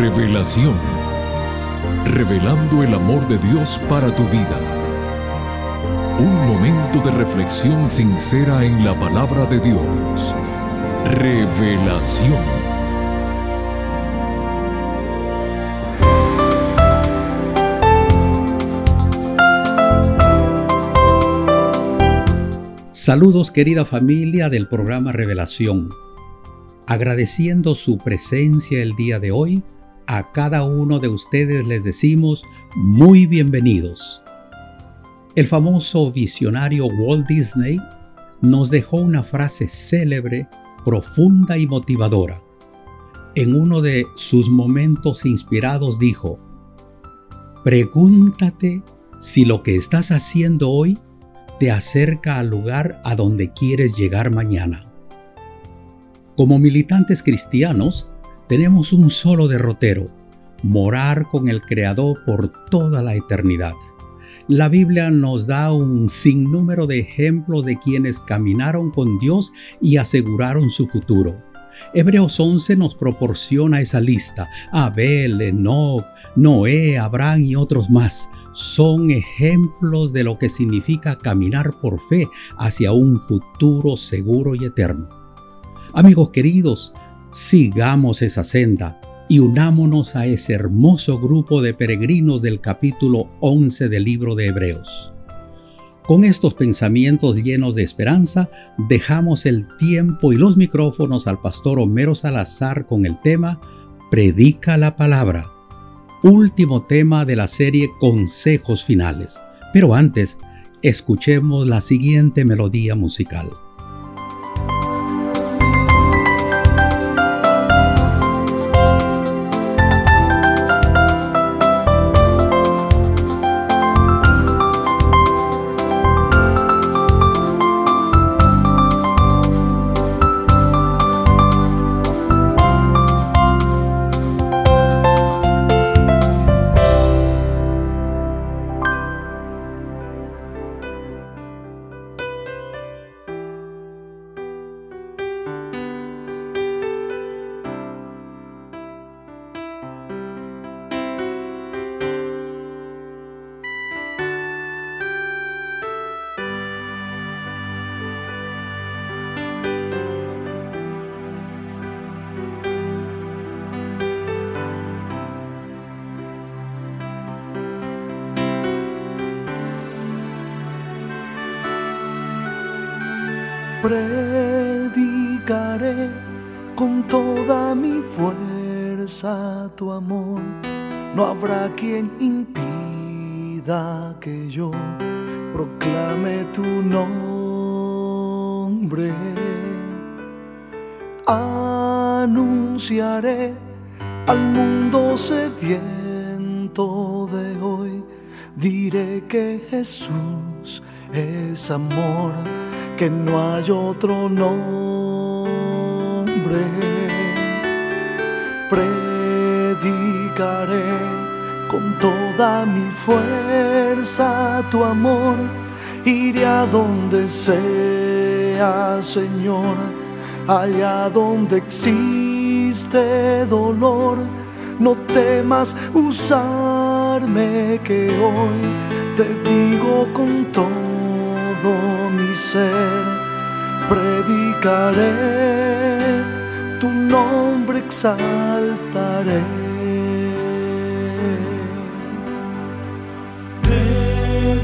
Revelación. Revelando el amor de Dios para tu vida. Un momento de reflexión sincera en la palabra de Dios. Revelación. Saludos querida familia del programa Revelación. Agradeciendo su presencia el día de hoy, a cada uno de ustedes les decimos muy bienvenidos. El famoso visionario Walt Disney nos dejó una frase célebre, profunda y motivadora. En uno de sus momentos inspirados dijo, Pregúntate si lo que estás haciendo hoy te acerca al lugar a donde quieres llegar mañana. Como militantes cristianos, tenemos un solo derrotero, morar con el Creador por toda la eternidad. La Biblia nos da un sinnúmero de ejemplos de quienes caminaron con Dios y aseguraron su futuro. Hebreos 11 nos proporciona esa lista. Abel, Enoch, Noé, Abraham y otros más son ejemplos de lo que significa caminar por fe hacia un futuro seguro y eterno. Amigos queridos, sigamos esa senda y unámonos a ese hermoso grupo de peregrinos del capítulo 11 del libro de Hebreos. Con estos pensamientos llenos de esperanza, dejamos el tiempo y los micrófonos al pastor Homero Salazar con el tema Predica la palabra último tema de la serie Consejos Finales. Pero antes, escuchemos la siguiente melodía musical. Predicaré con toda mi fuerza tu amor. No habrá quien impida que yo proclame tu nombre. Anunciaré al mundo sediento de hoy. Diré que Jesús es amor que no hay otro nombre. Predicaré con toda mi fuerza tu amor. Iré a donde sea, Señor, allá donde existe dolor. No temas usarme que hoy te digo con todo mi ser, predicaré, tu nombre exaltaré. Predicaré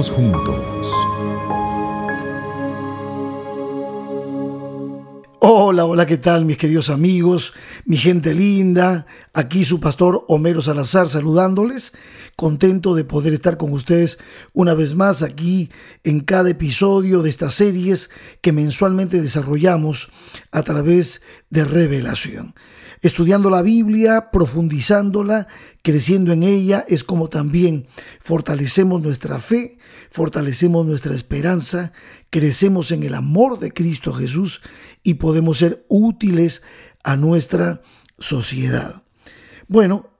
Juntos. Hola, hola, ¿qué tal mis queridos amigos, mi gente linda? Aquí su pastor Homero Salazar saludándoles, contento de poder estar con ustedes una vez más aquí en cada episodio de estas series que mensualmente desarrollamos a través de revelación estudiando la Biblia, profundizándola, creciendo en ella, es como también fortalecemos nuestra fe, fortalecemos nuestra esperanza, crecemos en el amor de Cristo Jesús y podemos ser útiles a nuestra sociedad. Bueno,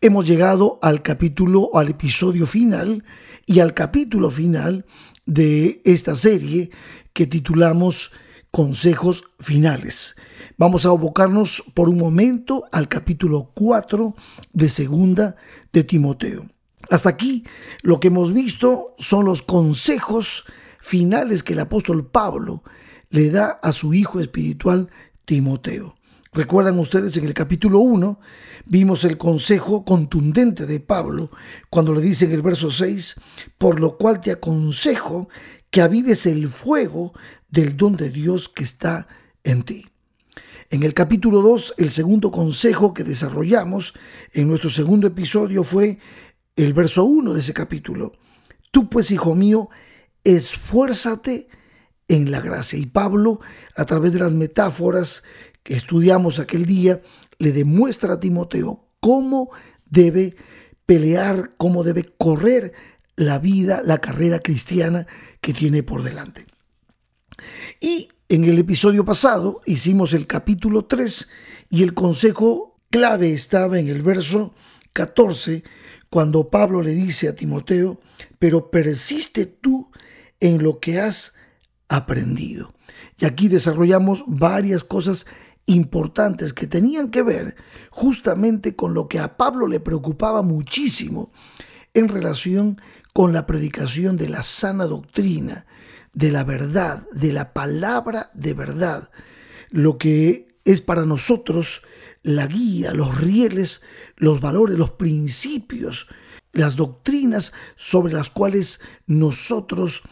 hemos llegado al capítulo, al episodio final y al capítulo final de esta serie que titulamos Consejos Finales. Vamos a abocarnos por un momento al capítulo 4 de Segunda de Timoteo. Hasta aquí lo que hemos visto son los consejos finales que el apóstol Pablo le da a su hijo espiritual Timoteo. Recuerdan ustedes en el capítulo 1 vimos el consejo contundente de Pablo cuando le dice en el verso 6, por lo cual te aconsejo que avives el fuego del don de Dios que está en ti. En el capítulo 2, el segundo consejo que desarrollamos en nuestro segundo episodio fue el verso 1 de ese capítulo. Tú pues, hijo mío, esfuérzate en la gracia. Y Pablo, a través de las metáforas que estudiamos aquel día, le demuestra a Timoteo cómo debe pelear, cómo debe correr la vida, la carrera cristiana que tiene por delante. Y en el episodio pasado hicimos el capítulo 3 y el consejo clave estaba en el verso 14 cuando Pablo le dice a Timoteo, pero persiste tú en lo que has aprendido. Y aquí desarrollamos varias cosas importantes que tenían que ver justamente con lo que a Pablo le preocupaba muchísimo en relación con la predicación de la sana doctrina, de la verdad, de la palabra de verdad, lo que es para nosotros la guía, los rieles, los valores, los principios, las doctrinas sobre las cuales nosotros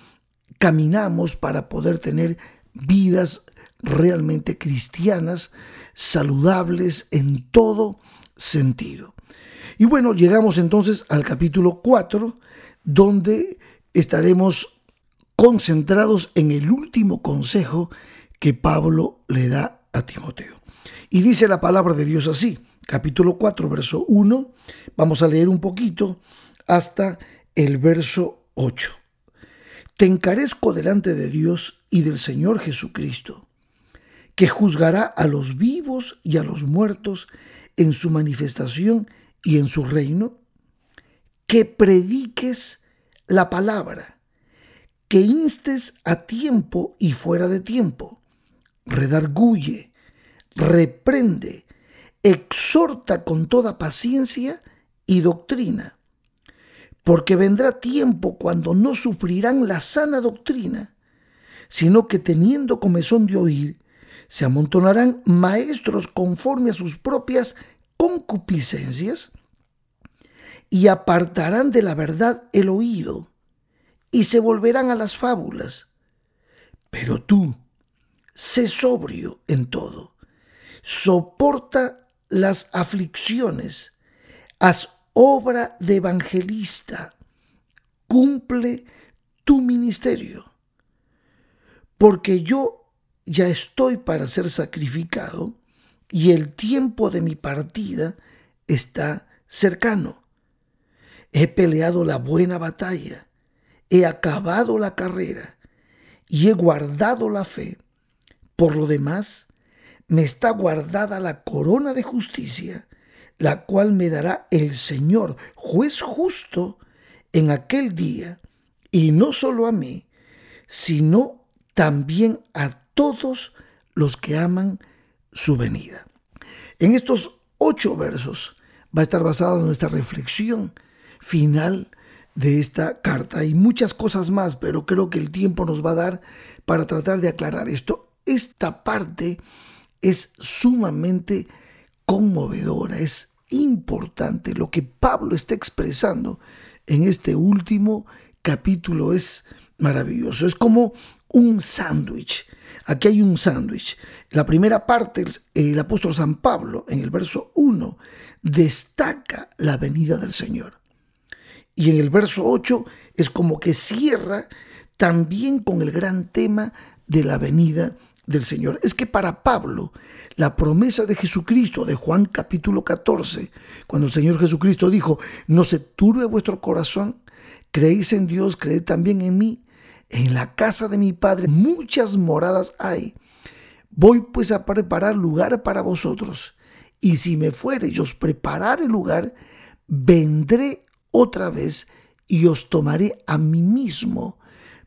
caminamos para poder tener vidas realmente cristianas, saludables en todo sentido. Y bueno, llegamos entonces al capítulo 4, donde estaremos concentrados en el último consejo que Pablo le da a Timoteo. Y dice la palabra de Dios así, capítulo 4, verso 1, vamos a leer un poquito hasta el verso 8. Te encarezco delante de Dios y del Señor Jesucristo que juzgará a los vivos y a los muertos en su manifestación y en su reino, que prediques la palabra, que instes a tiempo y fuera de tiempo, redarguye, reprende, exhorta con toda paciencia y doctrina, porque vendrá tiempo cuando no sufrirán la sana doctrina, sino que teniendo comezón de oír, se amontonarán maestros conforme a sus propias concupiscencias y apartarán de la verdad el oído y se volverán a las fábulas. Pero tú, sé sobrio en todo, soporta las aflicciones, haz obra de evangelista, cumple tu ministerio, porque yo ya estoy para ser sacrificado y el tiempo de mi partida está cercano. He peleado la buena batalla, he acabado la carrera y he guardado la fe. Por lo demás, me está guardada la corona de justicia, la cual me dará el Señor, juez justo, en aquel día, y no solo a mí, sino también a todos los que aman su venida. En estos ocho versos va a estar basada nuestra reflexión final de esta carta y muchas cosas más, pero creo que el tiempo nos va a dar para tratar de aclarar esto. Esta parte es sumamente conmovedora, es importante. Lo que Pablo está expresando en este último capítulo es maravilloso. Es como un sándwich Aquí hay un sándwich. La primera parte, el apóstol San Pablo, en el verso 1, destaca la venida del Señor. Y en el verso 8 es como que cierra también con el gran tema de la venida del Señor. Es que para Pablo, la promesa de Jesucristo de Juan capítulo 14, cuando el Señor Jesucristo dijo, no se turbe vuestro corazón, creéis en Dios, creed también en mí, en la casa de mi Padre muchas moradas hay. Voy pues a preparar lugar para vosotros. Y si me fuere y os preparar el lugar, vendré otra vez y os tomaré a mí mismo,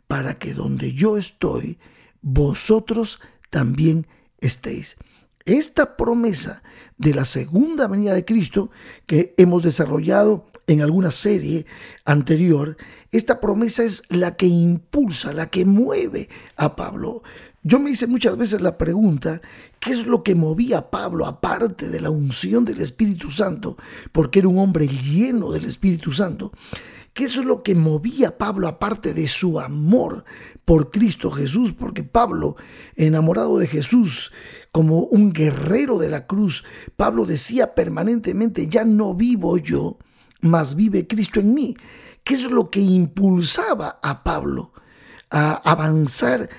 para que donde yo estoy, vosotros también estéis. Esta promesa de la segunda venida de Cristo que hemos desarrollado en alguna serie anterior, esta promesa es la que impulsa, la que mueve a Pablo. Yo me hice muchas veces la pregunta, ¿qué es lo que movía a Pablo aparte de la unción del Espíritu Santo? Porque era un hombre lleno del Espíritu Santo. ¿Qué es lo que movía a Pablo aparte de su amor por Cristo Jesús? Porque Pablo, enamorado de Jesús, como un guerrero de la cruz, Pablo decía permanentemente, ya no vivo yo, mas vive Cristo en mí. ¿Qué es lo que impulsaba a Pablo a avanzar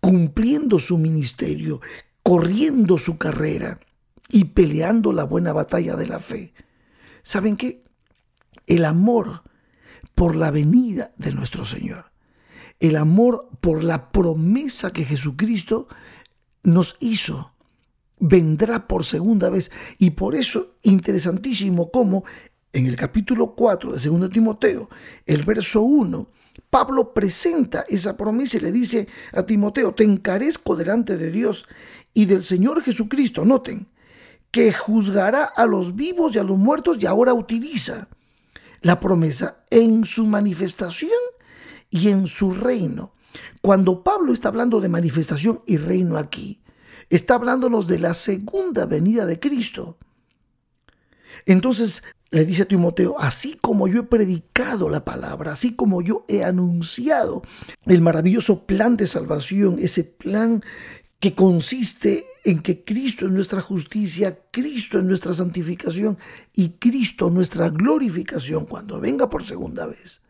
cumpliendo su ministerio, corriendo su carrera y peleando la buena batalla de la fe? ¿Saben qué? El amor por la venida de nuestro Señor. El amor por la promesa que Jesucristo nos hizo vendrá por segunda vez. Y por eso, interesantísimo como en el capítulo 4 de 2 Timoteo, el verso 1, Pablo presenta esa promesa y le dice a Timoteo, te encarezco delante de Dios y del Señor Jesucristo, noten, que juzgará a los vivos y a los muertos y ahora utiliza la promesa en su manifestación y en su reino. Cuando Pablo está hablando de manifestación y reino aquí, está hablándonos de la segunda venida de Cristo. Entonces le dice a Timoteo, así como yo he predicado la palabra, así como yo he anunciado el maravilloso plan de salvación, ese plan que consiste en que Cristo es nuestra justicia, Cristo es nuestra santificación y Cristo nuestra glorificación cuando venga por segunda vez.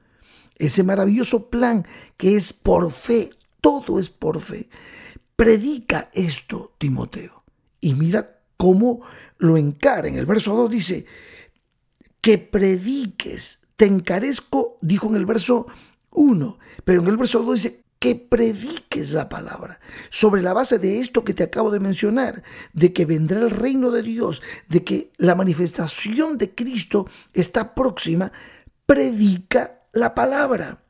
Ese maravilloso plan que es por fe, todo es por fe. Predica esto, Timoteo. Y mira cómo lo encara. En el verso 2 dice, que prediques, te encarezco, dijo en el verso 1, pero en el verso 2 dice, que prediques la palabra, sobre la base de esto que te acabo de mencionar, de que vendrá el reino de Dios, de que la manifestación de Cristo está próxima, predica la palabra.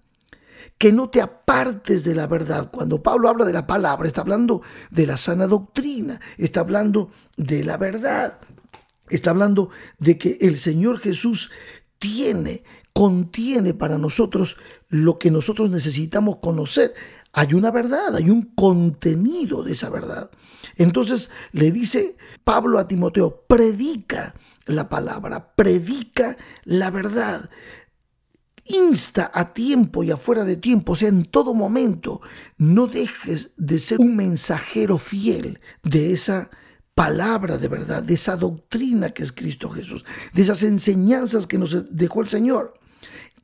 Que no te apartes de la verdad. Cuando Pablo habla de la palabra, está hablando de la sana doctrina, está hablando de la verdad, está hablando de que el Señor Jesús tiene contiene para nosotros lo que nosotros necesitamos conocer. Hay una verdad, hay un contenido de esa verdad. Entonces le dice Pablo a Timoteo, predica la palabra, predica la verdad. Insta a tiempo y afuera de tiempo, o sea, en todo momento, no dejes de ser un mensajero fiel de esa palabra de verdad, de esa doctrina que es Cristo Jesús, de esas enseñanzas que nos dejó el Señor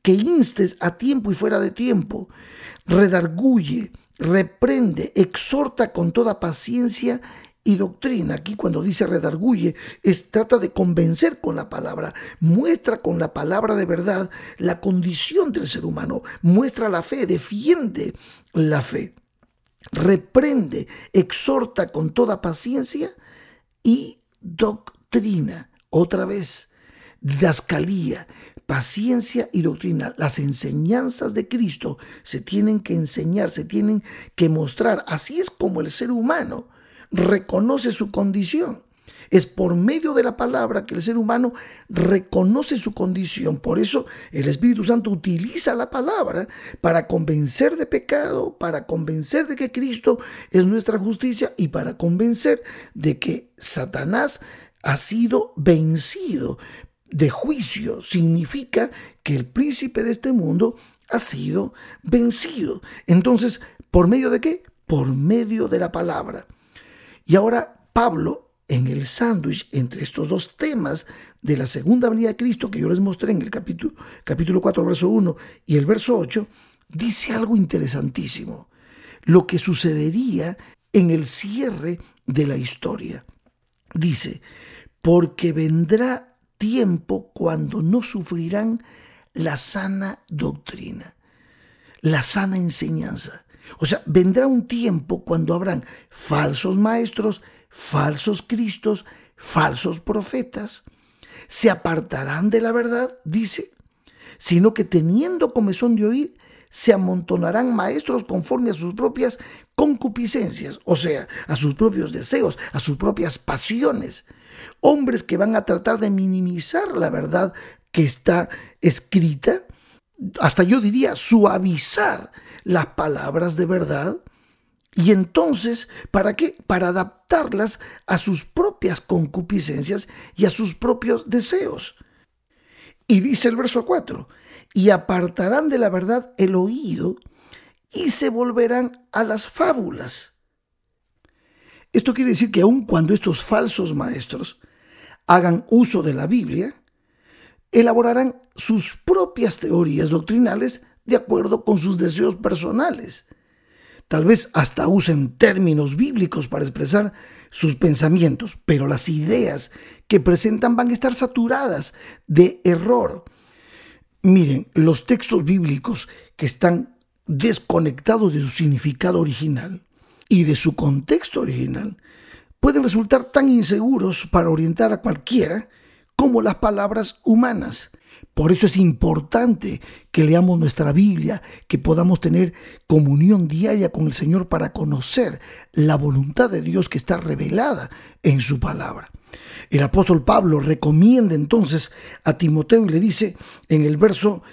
que instes a tiempo y fuera de tiempo, redarguye, reprende, exhorta con toda paciencia y doctrina. Aquí cuando dice redarguye, es trata de convencer con la palabra, muestra con la palabra de verdad la condición del ser humano, muestra la fe, defiende la fe, reprende, exhorta con toda paciencia y doctrina. Otra vez, didascalía, paciencia y doctrina. Las enseñanzas de Cristo se tienen que enseñar, se tienen que mostrar. Así es como el ser humano reconoce su condición. Es por medio de la palabra que el ser humano reconoce su condición. Por eso el Espíritu Santo utiliza la palabra para convencer de pecado, para convencer de que Cristo es nuestra justicia y para convencer de que Satanás ha sido vencido de juicio significa que el príncipe de este mundo ha sido vencido. Entonces, ¿por medio de qué? Por medio de la palabra. Y ahora Pablo, en el sándwich entre estos dos temas de la segunda venida de Cristo que yo les mostré en el capítulo, capítulo 4, verso 1 y el verso 8, dice algo interesantísimo. Lo que sucedería en el cierre de la historia. Dice, porque vendrá tiempo cuando no sufrirán la sana doctrina, la sana enseñanza. O sea, vendrá un tiempo cuando habrán falsos maestros, falsos cristos, falsos profetas. Se apartarán de la verdad, dice, sino que teniendo comezón de oír, se amontonarán maestros conforme a sus propias concupiscencias, o sea, a sus propios deseos, a sus propias pasiones hombres que van a tratar de minimizar la verdad que está escrita, hasta yo diría suavizar las palabras de verdad. Y entonces, ¿para qué? Para adaptarlas a sus propias concupiscencias y a sus propios deseos. Y dice el verso 4, y apartarán de la verdad el oído y se volverán a las fábulas. Esto quiere decir que aun cuando estos falsos maestros hagan uso de la Biblia, elaborarán sus propias teorías doctrinales de acuerdo con sus deseos personales. Tal vez hasta usen términos bíblicos para expresar sus pensamientos, pero las ideas que presentan van a estar saturadas de error. Miren, los textos bíblicos que están desconectados de su significado original y de su contexto original pueden resultar tan inseguros para orientar a cualquiera como las palabras humanas. Por eso es importante que leamos nuestra Biblia, que podamos tener comunión diaria con el Señor para conocer la voluntad de Dios que está revelada en su palabra. El apóstol Pablo recomienda entonces a Timoteo y le dice en el verso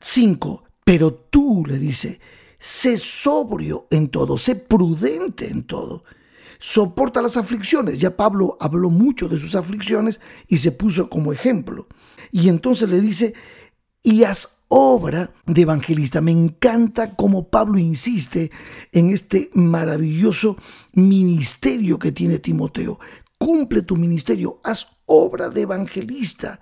5, pero tú le dice, sé sobrio en todo, sé prudente en todo soporta las aflicciones. Ya Pablo habló mucho de sus aflicciones y se puso como ejemplo. Y entonces le dice, y haz obra de evangelista. Me encanta cómo Pablo insiste en este maravilloso ministerio que tiene Timoteo. Cumple tu ministerio, haz obra de evangelista.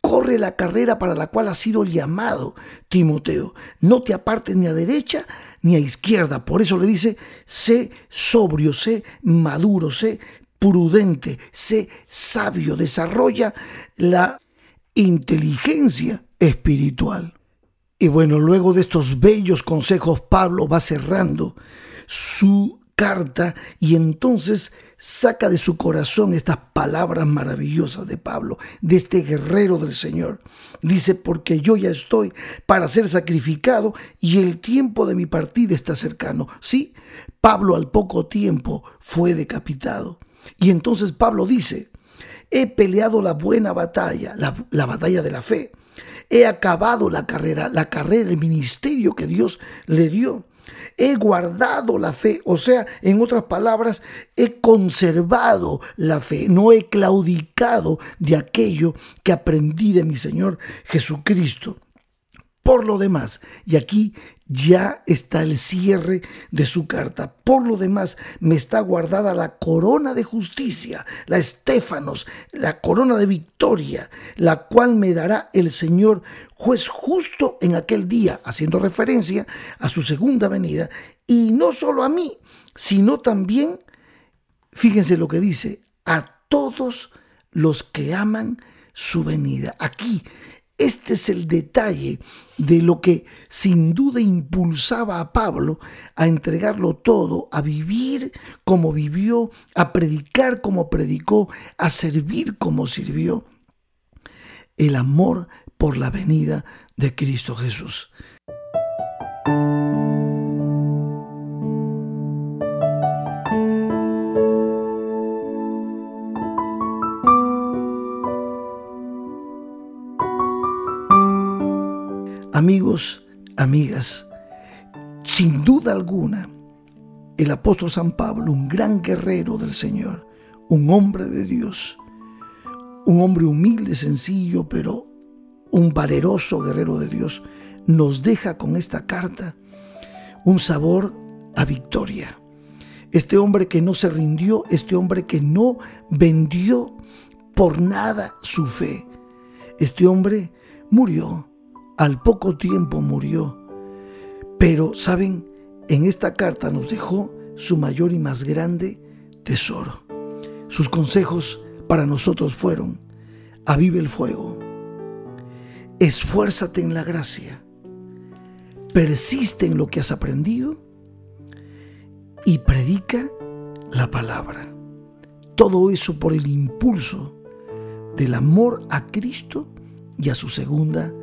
Corre la carrera para la cual has sido llamado, Timoteo. No te apartes ni a derecha ni a izquierda. Por eso le dice, sé sobrio, sé maduro, sé prudente, sé sabio. Desarrolla la inteligencia espiritual. Y bueno, luego de estos bellos consejos, Pablo va cerrando su carta y entonces saca de su corazón estas palabras maravillosas de Pablo, de este guerrero del Señor. Dice, porque yo ya estoy para ser sacrificado y el tiempo de mi partida está cercano. Sí, Pablo al poco tiempo fue decapitado. Y entonces Pablo dice, he peleado la buena batalla, la, la batalla de la fe. He acabado la carrera, la carrera, el ministerio que Dios le dio He guardado la fe, o sea, en otras palabras, he conservado la fe, no he claudicado de aquello que aprendí de mi Señor Jesucristo. Por lo demás, y aquí ya está el cierre de su carta. Por lo demás, me está guardada la corona de justicia, la estéfanos, la corona de victoria, la cual me dará el Señor juez justo en aquel día, haciendo referencia a su segunda venida, y no solo a mí, sino también, fíjense lo que dice, a todos los que aman su venida. Aquí este es el detalle de lo que sin duda impulsaba a Pablo a entregarlo todo, a vivir como vivió, a predicar como predicó, a servir como sirvió. El amor por la venida de Cristo Jesús. Amigos, amigas, sin duda alguna, el apóstol San Pablo, un gran guerrero del Señor, un hombre de Dios, un hombre humilde, sencillo, pero un valeroso guerrero de Dios, nos deja con esta carta un sabor a victoria. Este hombre que no se rindió, este hombre que no vendió por nada su fe, este hombre murió al poco tiempo murió. Pero, ¿saben? En esta carta nos dejó su mayor y más grande tesoro. Sus consejos para nosotros fueron, avive el fuego, esfuérzate en la gracia, persiste en lo que has aprendido y predica la palabra. Todo eso por el impulso del amor a Cristo y a su segunda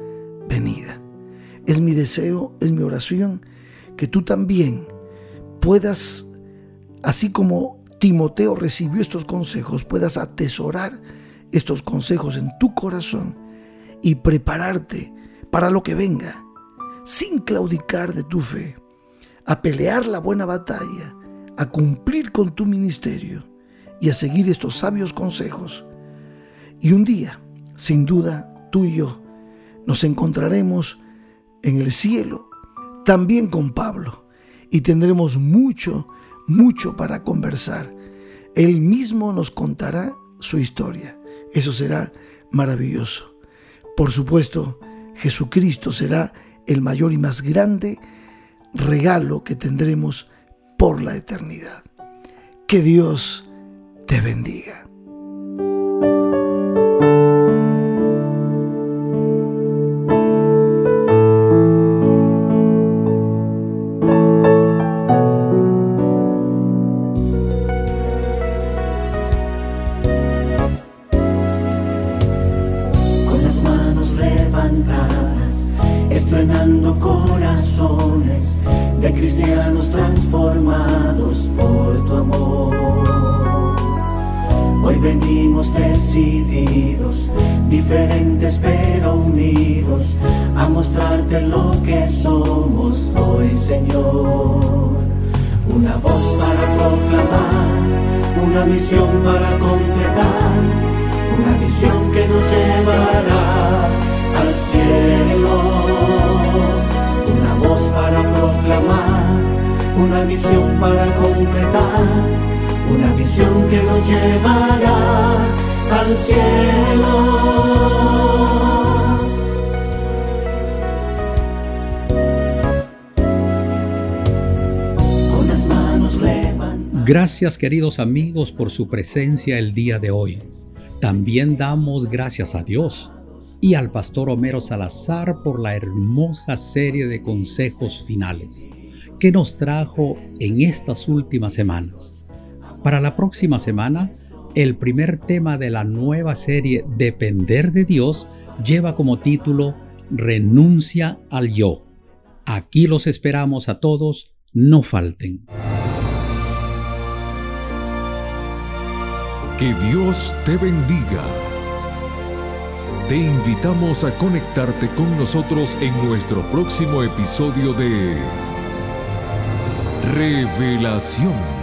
venida. Es mi deseo, es mi oración, que tú también puedas, así como Timoteo recibió estos consejos, puedas atesorar estos consejos en tu corazón y prepararte para lo que venga, sin claudicar de tu fe, a pelear la buena batalla, a cumplir con tu ministerio y a seguir estos sabios consejos. Y un día, sin duda, tú y yo nos encontraremos en el cielo, también con Pablo, y tendremos mucho, mucho para conversar. Él mismo nos contará su historia. Eso será maravilloso. Por supuesto, Jesucristo será el mayor y más grande regalo que tendremos por la eternidad. Que Dios te bendiga. Venimos decididos, diferentes pero unidos, a mostrarte lo que somos hoy, Señor. Una voz para proclamar, una misión para completar, una visión que nos llevará al cielo. Una voz para proclamar, una visión para completar, una visión que nos llevará al cielo. Gracias queridos amigos por su presencia el día de hoy. También damos gracias a Dios y al pastor Homero Salazar por la hermosa serie de consejos finales que nos trajo en estas últimas semanas. Para la próxima semana, el primer tema de la nueva serie Depender de Dios lleva como título Renuncia al yo. Aquí los esperamos a todos, no falten. Que Dios te bendiga. Te invitamos a conectarte con nosotros en nuestro próximo episodio de Revelación.